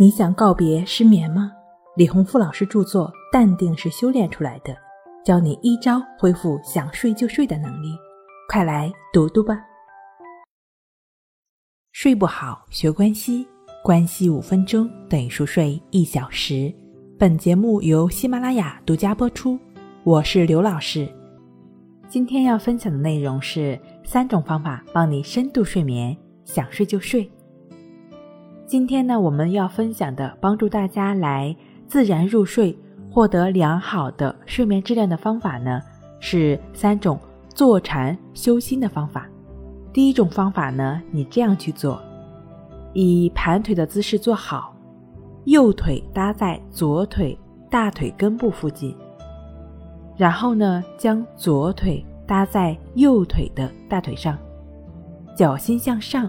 你想告别失眠吗？李洪富老师著作《淡定是修炼出来的》，教你一招恢复想睡就睡的能力，快来读读吧。睡不好学关西，关系五分钟等于熟睡一小时。本节目由喜马拉雅独家播出，我是刘老师。今天要分享的内容是三种方法帮你深度睡眠，想睡就睡。今天呢，我们要分享的帮助大家来自然入睡、获得良好的睡眠质量的方法呢，是三种坐禅修心的方法。第一种方法呢，你这样去做：以盘腿的姿势坐好，右腿搭在左腿大腿根部附近，然后呢，将左腿搭在右腿的大腿上，脚心向上，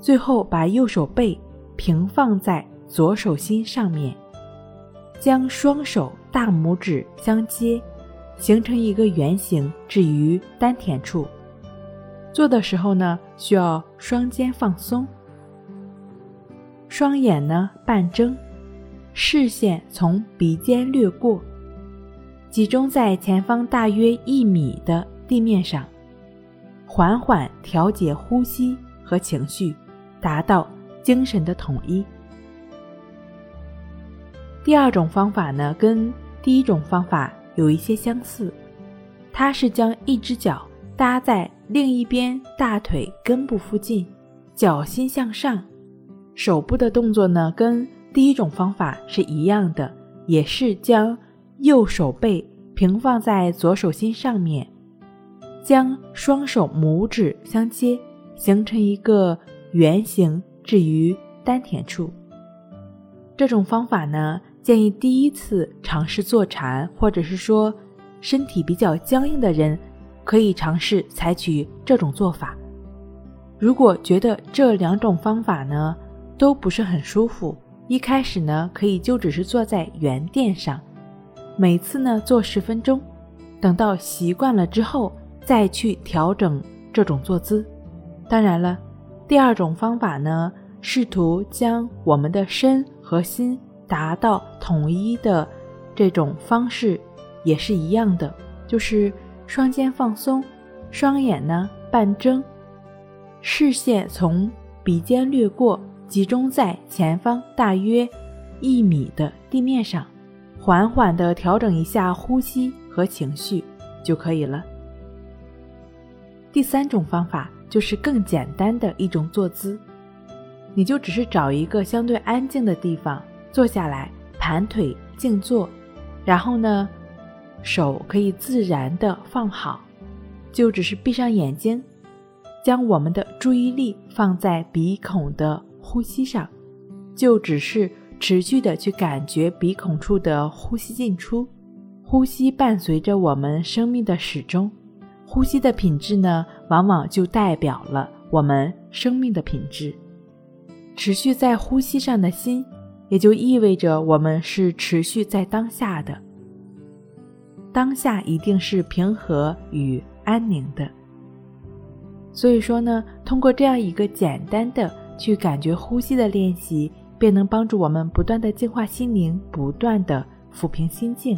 最后把右手背。平放在左手心上面，将双手大拇指相接，形成一个圆形，置于丹田处。做的时候呢，需要双肩放松，双眼呢半睁，视线从鼻尖掠过，集中在前方大约一米的地面上，缓缓调节呼吸和情绪，达到。精神的统一。第二种方法呢，跟第一种方法有一些相似，它是将一只脚搭在另一边大腿根部附近，脚心向上。手部的动作呢，跟第一种方法是一样的，也是将右手背平放在左手心上面，将双手拇指相接，形成一个圆形。至于丹田处，这种方法呢，建议第一次尝试坐禅，或者是说身体比较僵硬的人，可以尝试采取这种做法。如果觉得这两种方法呢都不是很舒服，一开始呢可以就只是坐在圆垫上，每次呢做十分钟，等到习惯了之后再去调整这种坐姿。当然了。第二种方法呢，试图将我们的身和心达到统一的这种方式，也是一样的，就是双肩放松，双眼呢半睁，视线从鼻尖掠过，集中在前方大约一米的地面上，缓缓地调整一下呼吸和情绪就可以了。第三种方法。就是更简单的一种坐姿，你就只是找一个相对安静的地方坐下来，盘腿静坐，然后呢，手可以自然的放好，就只是闭上眼睛，将我们的注意力放在鼻孔的呼吸上，就只是持续的去感觉鼻孔处的呼吸进出，呼吸伴随着我们生命的始终。呼吸的品质呢，往往就代表了我们生命的品质。持续在呼吸上的心，也就意味着我们是持续在当下的。当下一定是平和与安宁的。所以说呢，通过这样一个简单的去感觉呼吸的练习，便能帮助我们不断的净化心灵，不断的抚平心境。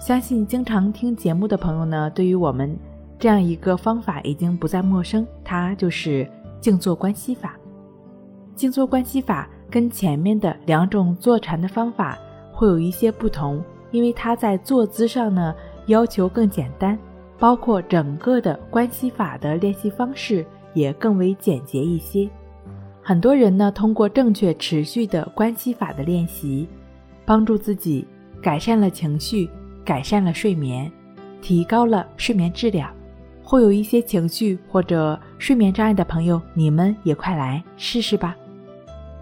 相信经常听节目的朋友呢，对于我们。这样一个方法已经不再陌生，它就是静坐观息法。静坐观息法跟前面的两种坐禅的方法会有一些不同，因为它在坐姿上呢要求更简单，包括整个的观息法的练习方式也更为简洁一些。很多人呢通过正确持续的观息法的练习，帮助自己改善了情绪，改善了睡眠，提高了睡眠质量。会有一些情绪或者睡眠障碍的朋友，你们也快来试试吧。